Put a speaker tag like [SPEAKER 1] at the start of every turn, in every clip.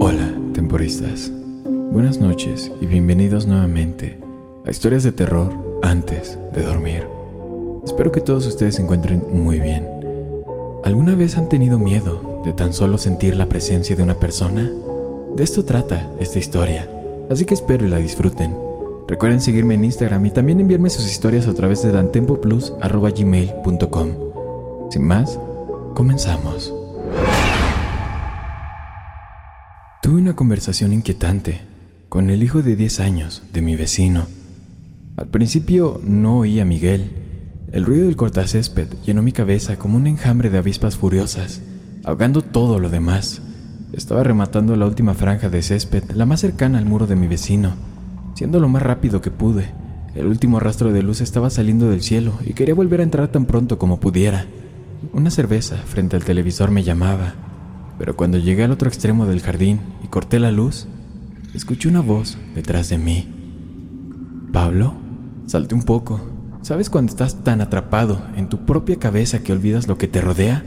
[SPEAKER 1] Hola, temporistas. Buenas noches y bienvenidos nuevamente a Historias de terror antes de dormir. Espero que todos ustedes se encuentren muy bien. ¿Alguna vez han tenido miedo de tan solo sentir la presencia de una persona? De esto trata esta historia, así que espero y la disfruten. Recuerden seguirme en Instagram y también enviarme sus historias a través de dantempoplus.gmail.com. Sin más, comenzamos. Tuve una conversación inquietante con el hijo de 10 años de mi vecino. Al principio no oí a Miguel. El ruido del cortacésped llenó mi cabeza como un enjambre de avispas furiosas, ahogando todo lo demás. Estaba rematando la última franja de césped, la más cercana al muro de mi vecino siendo lo más rápido que pude. El último rastro de luz estaba saliendo del cielo y quería volver a entrar tan pronto como pudiera. Una cerveza frente al televisor me llamaba, pero cuando llegué al otro extremo del jardín y corté la luz, escuché una voz detrás de mí. ¿Pablo? Salté un poco. ¿Sabes cuando estás tan atrapado en tu propia cabeza que olvidas lo que te rodea?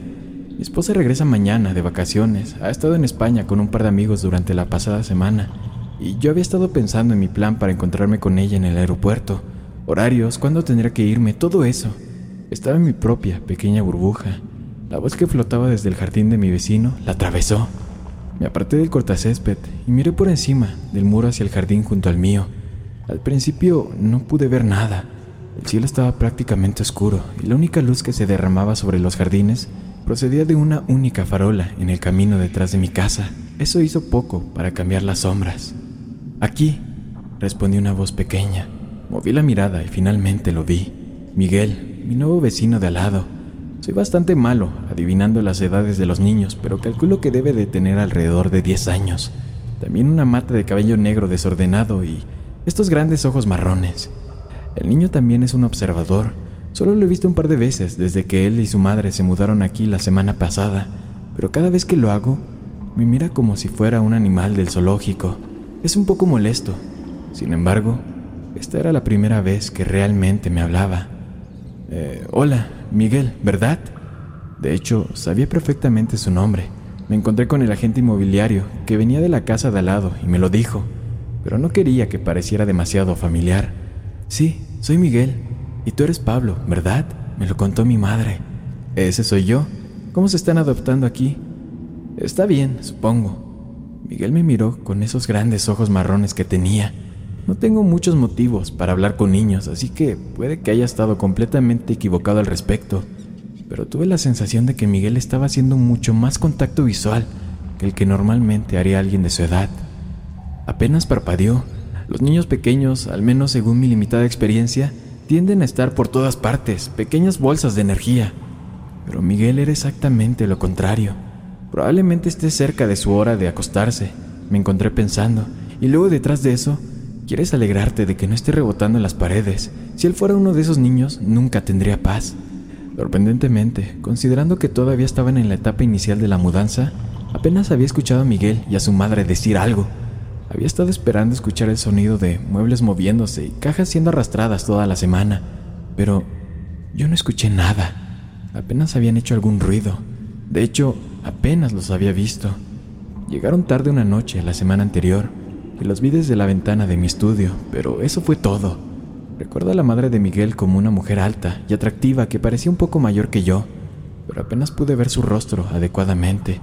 [SPEAKER 1] Mi esposa regresa mañana de vacaciones. Ha estado en España con un par de amigos durante la pasada semana y yo había estado pensando en mi plan para encontrarme con ella en el aeropuerto, horarios, cuándo tendría que irme, todo eso. Estaba en mi propia pequeña burbuja. La voz que flotaba desde el jardín de mi vecino la atravesó. Me aparté del cortacésped y miré por encima del muro hacia el jardín junto al mío. Al principio no pude ver nada. El cielo estaba prácticamente oscuro y la única luz que se derramaba sobre los jardines procedía de una única farola en el camino detrás de mi casa. Eso hizo poco para cambiar las sombras. Aquí, respondió una voz pequeña. Moví la mirada y finalmente lo vi. Miguel, mi nuevo vecino de al lado. Soy bastante malo adivinando las edades de los niños, pero calculo que debe de tener alrededor de 10 años. También una mata de cabello negro desordenado y estos grandes ojos marrones. El niño también es un observador. Solo lo he visto un par de veces desde que él y su madre se mudaron aquí la semana pasada, pero cada vez que lo hago, me mira como si fuera un animal del zoológico. Es un poco molesto. Sin embargo, esta era la primera vez que realmente me hablaba. Eh, hola, Miguel, ¿verdad? De hecho, sabía perfectamente su nombre. Me encontré con el agente inmobiliario que venía de la casa de al lado y me lo dijo, pero no quería que pareciera demasiado familiar. Sí, soy Miguel. Y tú eres Pablo, ¿verdad? Me lo contó mi madre. Ese soy yo. ¿Cómo se están adoptando aquí? Está bien, supongo. Miguel me miró con esos grandes ojos marrones que tenía. No tengo muchos motivos para hablar con niños, así que puede que haya estado completamente equivocado al respecto, pero tuve la sensación de que Miguel estaba haciendo mucho más contacto visual que el que normalmente haría alguien de su edad. Apenas parpadeó. Los niños pequeños, al menos según mi limitada experiencia, tienden a estar por todas partes, pequeñas bolsas de energía. Pero Miguel era exactamente lo contrario. Probablemente esté cerca de su hora de acostarse, me encontré pensando, y luego detrás de eso, quieres alegrarte de que no esté rebotando en las paredes. Si él fuera uno de esos niños, nunca tendría paz. Sorprendentemente, considerando que todavía estaban en la etapa inicial de la mudanza, apenas había escuchado a Miguel y a su madre decir algo. Había estado esperando escuchar el sonido de muebles moviéndose y cajas siendo arrastradas toda la semana, pero yo no escuché nada. Apenas habían hecho algún ruido. De hecho, Apenas los había visto. Llegaron tarde una noche la semana anterior y los vi desde la ventana de mi estudio, pero eso fue todo. Recuerdo a la madre de Miguel como una mujer alta y atractiva que parecía un poco mayor que yo, pero apenas pude ver su rostro adecuadamente.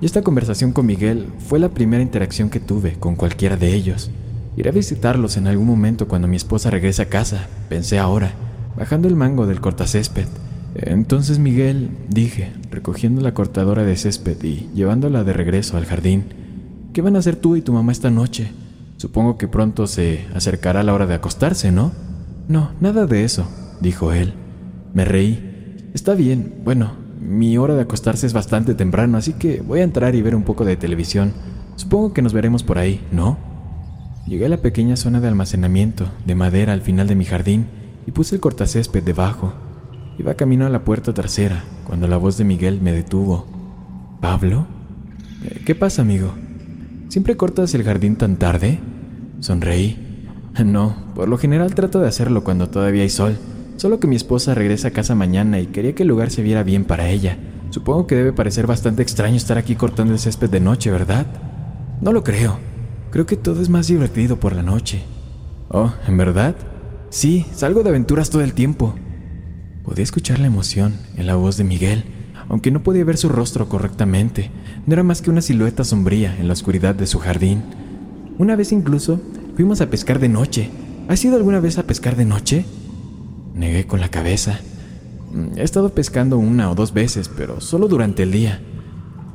[SPEAKER 1] Y esta conversación con Miguel fue la primera interacción que tuve con cualquiera de ellos. Iré a visitarlos en algún momento cuando mi esposa regrese a casa, pensé ahora, bajando el mango del cortacésped. Entonces Miguel, dije, recogiendo la cortadora de césped y llevándola de regreso al jardín, ¿qué van a hacer tú y tu mamá esta noche? Supongo que pronto se acercará la hora de acostarse, ¿no? No, nada de eso, dijo él. Me reí. Está bien, bueno, Mi hora de acostarse es bastante temprano, así que voy a entrar y ver un poco de televisión. Supongo que nos veremos por ahí, ¿no? Llegué a la pequeña zona de almacenamiento de madera al final de mi jardín y puse el cortacésped debajo. Iba camino a la puerta trasera cuando la voz de Miguel me detuvo. ¿Pablo? ¿Qué pasa, amigo? ¿Siempre cortas el jardín tan tarde? Sonreí. No, por lo general trato de hacerlo cuando todavía hay sol. Solo que mi esposa regresa a casa mañana y quería que el lugar se viera bien para ella. Supongo que debe parecer bastante extraño estar aquí cortando el césped de noche, ¿verdad? No lo creo. Creo que todo es más divertido por la noche. Oh, ¿en verdad? Sí, salgo de aventuras todo el tiempo. Podía escuchar la emoción en la voz de Miguel, aunque no podía ver su rostro correctamente. No era más que una silueta sombría en la oscuridad de su jardín. Una vez incluso fuimos a pescar de noche. ¿Has ido alguna vez a pescar de noche? Negué con la cabeza. Mm, he estado pescando una o dos veces, pero solo durante el día.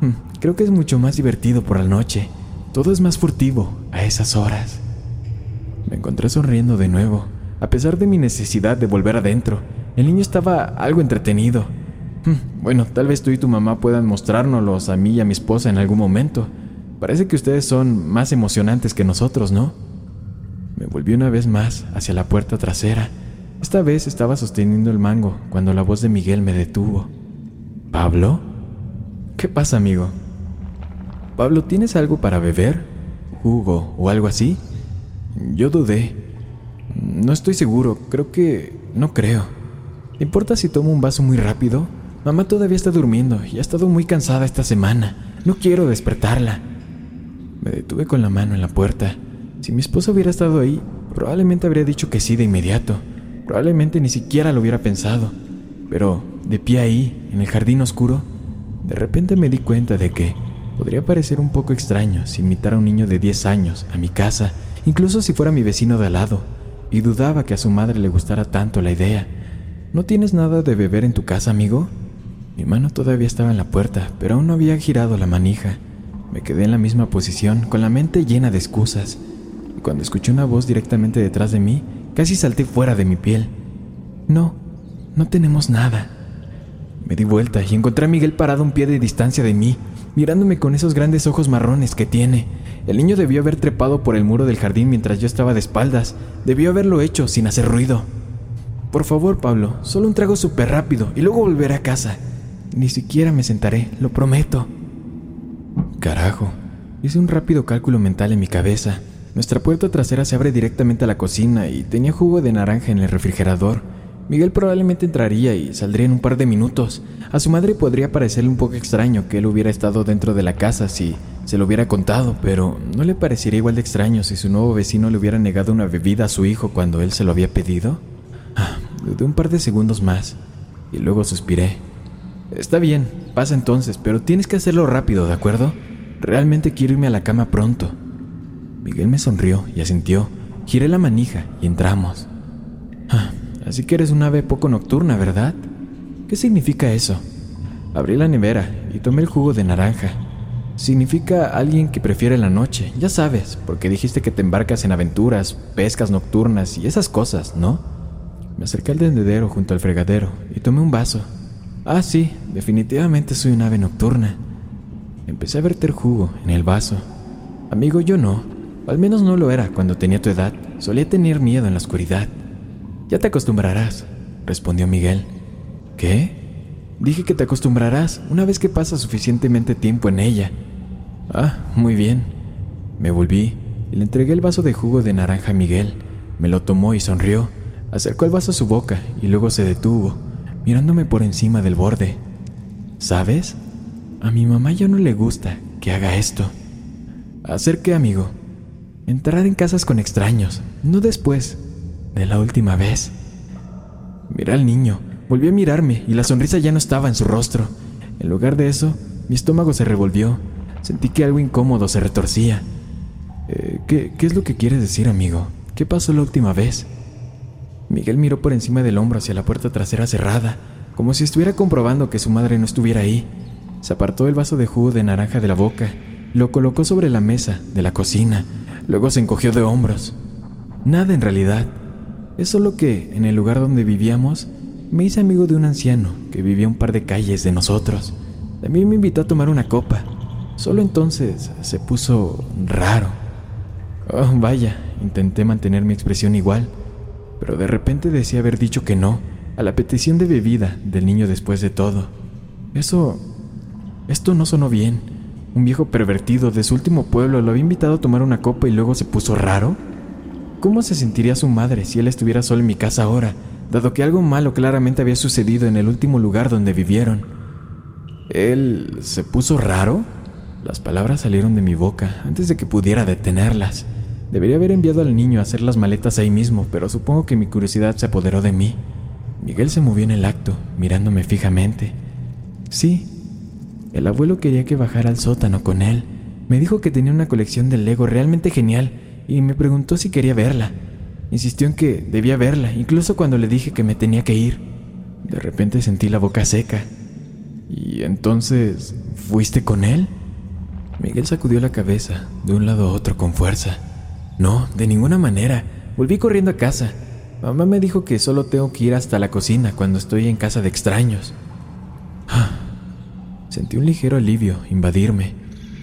[SPEAKER 1] Mm, creo que es mucho más divertido por la noche. Todo es más furtivo a esas horas. Me encontré sonriendo de nuevo, a pesar de mi necesidad de volver adentro. El niño estaba algo entretenido. Mm, bueno, tal vez tú y tu mamá puedan mostrárnoslos a mí y a mi esposa en algún momento. Parece que ustedes son más emocionantes que nosotros, ¿no? Me volví una vez más hacia la puerta trasera esta vez estaba sosteniendo el mango cuando la voz de Miguel me detuvo. ¿Pablo? ¿Qué pasa, amigo? Pablo, ¿tienes algo para beber? ¿Jugo o algo así? Yo dudé. No estoy seguro, creo que... no creo. ¿Importa si tomo un vaso muy rápido? Mamá todavía está durmiendo y ha estado muy cansada esta semana. No quiero despertarla. Me detuve con la mano en la puerta. Si mi esposa hubiera estado ahí, probablemente habría dicho que sí de inmediato. Probablemente ni siquiera lo hubiera pensado, pero de pie ahí, en el jardín oscuro, de repente me di cuenta de que podría parecer un poco extraño si invitara a un niño de 10 años a mi casa, incluso si fuera mi vecino de al lado, y dudaba que a su madre le gustara tanto la idea. ¿No tienes nada de beber en tu casa, amigo? Mi mano todavía estaba en la puerta, pero aún no había girado la manija. Me quedé en la misma posición, con la mente llena de excusas, cuando escuché una voz directamente detrás de mí, Casi salté fuera de mi piel. No, no tenemos nada. Me di vuelta y encontré a Miguel parado un pie de distancia de mí, mirándome con esos grandes ojos marrones que tiene. El niño debió haber trepado por el muro del jardín mientras yo estaba de espaldas. Debió haberlo hecho sin hacer ruido. Por favor, Pablo, solo un trago súper rápido y luego volveré a casa. Ni siquiera me sentaré, lo prometo. Carajo, hice un rápido cálculo mental en mi cabeza. Nuestra puerta trasera se abre directamente a la cocina y tenía jugo de naranja en el refrigerador. Miguel probablemente entraría y saldría en un par de minutos. A su madre podría parecerle un poco extraño que él hubiera estado dentro de la casa si se lo hubiera contado, pero ¿no le parecería igual de extraño si su nuevo vecino le hubiera negado una bebida a su hijo cuando él se lo había pedido? Ah, dudé un par de segundos más y luego suspiré. Está bien, pasa entonces, pero tienes que hacerlo rápido, ¿de acuerdo? Realmente quiero irme a la cama pronto. Miguel me sonrió y asintió. Giré la manija y entramos. Ah, así que eres un ave poco nocturna, ¿verdad? ¿Qué significa eso? Abrí la nevera y tomé el jugo de naranja. Significa alguien que prefiere la noche, ya sabes, porque dijiste que te embarcas en aventuras, pescas nocturnas y esas cosas, ¿no? Me acerqué al tendedero junto al fregadero y tomé un vaso. Ah, sí, definitivamente soy un ave nocturna. Empecé a verter jugo en el vaso. Amigo, yo no. Al menos no lo era cuando tenía tu edad. Solía tener miedo en la oscuridad. Ya te acostumbrarás, respondió Miguel. ¿Qué? Dije que te acostumbrarás una vez que pasas suficientemente tiempo en ella. Ah, muy bien. Me volví y le entregué el vaso de jugo de naranja a Miguel. Me lo tomó y sonrió. Acercó el vaso a su boca y luego se detuvo, mirándome por encima del borde. ¿Sabes? A mi mamá ya no le gusta que haga esto. ¿Hacer qué, amigo? Entrar en casas con extraños, no después de la última vez. Miré al niño, volvió a mirarme y la sonrisa ya no estaba en su rostro. En lugar de eso, mi estómago se revolvió. Sentí que algo incómodo se retorcía. Eh, ¿qué, ¿Qué es lo que quieres decir, amigo? ¿Qué pasó la última vez? Miguel miró por encima del hombro hacia la puerta trasera cerrada, como si estuviera comprobando que su madre no estuviera ahí. Se apartó el vaso de jugo de naranja de la boca, lo colocó sobre la mesa de la cocina Luego se encogió de hombros. Nada en realidad. Es solo que en el lugar donde vivíamos me hice amigo de un anciano que vivía un par de calles de nosotros. También me invitó a tomar una copa. Solo entonces se puso raro. Oh, vaya, intenté mantener mi expresión igual, pero de repente decía haber dicho que no a la petición de bebida del niño después de todo. Eso... Esto no sonó bien. Un viejo pervertido de su último pueblo lo había invitado a tomar una copa y luego se puso raro. ¿Cómo se sentiría su madre si él estuviera solo en mi casa ahora, dado que algo malo claramente había sucedido en el último lugar donde vivieron? ¿Él se puso raro? Las palabras salieron de mi boca antes de que pudiera detenerlas. Debería haber enviado al niño a hacer las maletas ahí mismo, pero supongo que mi curiosidad se apoderó de mí. Miguel se movió en el acto, mirándome fijamente. Sí, el abuelo quería que bajara al sótano con él. Me dijo que tenía una colección de Lego realmente genial y me preguntó si quería verla. Insistió en que debía verla, incluso cuando le dije que me tenía que ir. De repente sentí la boca seca. ¿Y entonces fuiste con él? Miguel sacudió la cabeza de un lado a otro con fuerza. No, de ninguna manera. Volví corriendo a casa. Mamá me dijo que solo tengo que ir hasta la cocina cuando estoy en casa de extraños. Sentí un ligero alivio invadirme.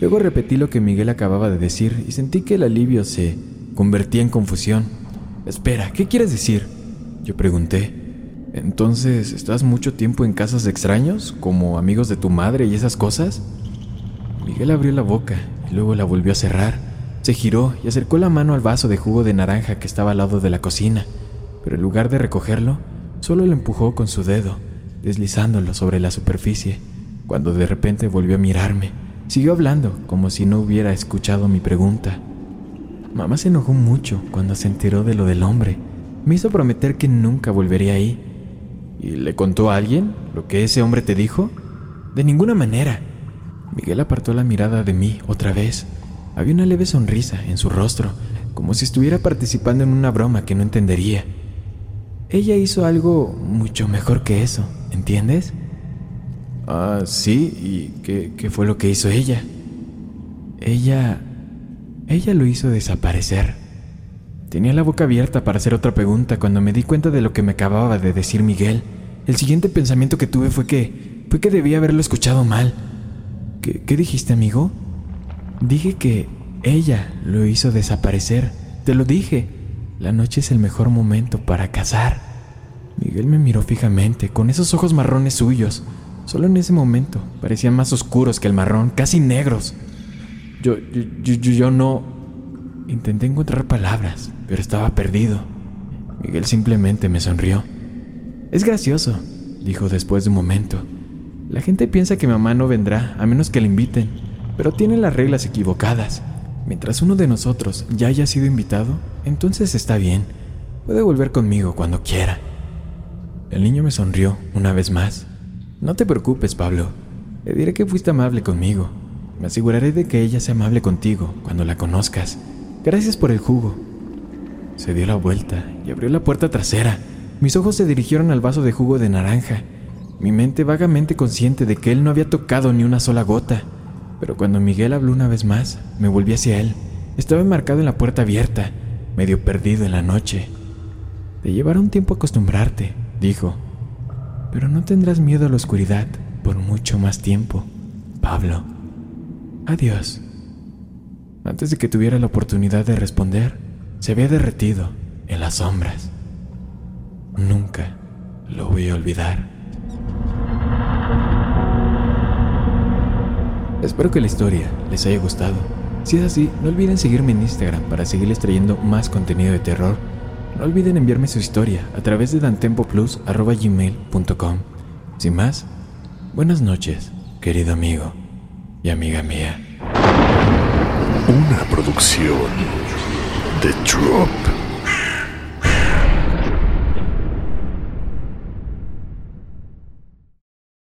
[SPEAKER 1] Luego repetí lo que Miguel acababa de decir y sentí que el alivio se convertía en confusión. Espera, ¿qué quieres decir? Yo pregunté. Entonces, ¿estás mucho tiempo en casas de extraños, como amigos de tu madre y esas cosas? Miguel abrió la boca y luego la volvió a cerrar. Se giró y acercó la mano al vaso de jugo de naranja que estaba al lado de la cocina, pero en lugar de recogerlo, solo lo empujó con su dedo, deslizándolo sobre la superficie, cuando de repente volvió a mirarme. Siguió hablando, como si no hubiera escuchado mi pregunta. Mamá se enojó mucho cuando se enteró de lo del hombre. Me hizo prometer que nunca volvería ahí. ¿Y le contó a alguien lo que ese hombre te dijo? De ninguna manera. Miguel apartó la mirada de mí otra vez. Había una leve sonrisa en su rostro, como si estuviera participando en una broma que no entendería. Ella hizo algo mucho mejor que eso, ¿entiendes? Ah, sí, ¿y qué, qué fue lo que hizo ella? Ella... Ella lo hizo desaparecer. Tenía la boca abierta para hacer otra pregunta cuando me di cuenta de lo que me acababa de decir Miguel. El siguiente pensamiento que tuve fue que... fue que debía haberlo escuchado mal. ¿Qué, dijiste, amigo? Dije que ella lo hizo desaparecer. Te lo dije. La noche es el mejor momento para casar. Miguel me miró fijamente, con esos ojos marrones suyos. Solo en ese momento parecían más oscuros que el marrón, casi negros. Yo, yo, yo, yo no... Intenté encontrar palabras, pero estaba perdido. Miguel simplemente me sonrió. Es gracioso, dijo después de un momento. La gente piensa que mamá no vendrá a menos que la inviten, pero tiene las reglas equivocadas. Mientras uno de nosotros ya haya sido invitado, entonces está bien. Puede volver conmigo cuando quiera. El niño me sonrió una vez más. No te preocupes, Pablo. Le diré que fuiste amable conmigo. Me aseguraré de que ella sea amable contigo cuando la conozcas. Gracias por el jugo. Se dio la vuelta y abrió la puerta trasera. Mis ojos se dirigieron al vaso de jugo de naranja mi mente vagamente consciente de que él no había tocado ni una sola gota. Pero cuando Miguel habló una vez más, me volví hacia él. Estaba enmarcado en la puerta abierta, medio perdido en la noche. Te llevará un tiempo acostumbrarte, dijo. Pero no tendrás miedo a la oscuridad por mucho más tiempo, Pablo. Adiós. Antes de que tuviera la oportunidad de responder, se había derretido en las sombras. Nunca lo voy a olvidar. Espero que la historia les haya gustado. Si es así, no olviden seguirme en Instagram para seguirles trayendo más contenido de terror. No olviden enviarme su historia a través de dantempoplus.gmail.com. Sin más, buenas noches, querido amigo y amiga mía.
[SPEAKER 2] Una producción de Drop.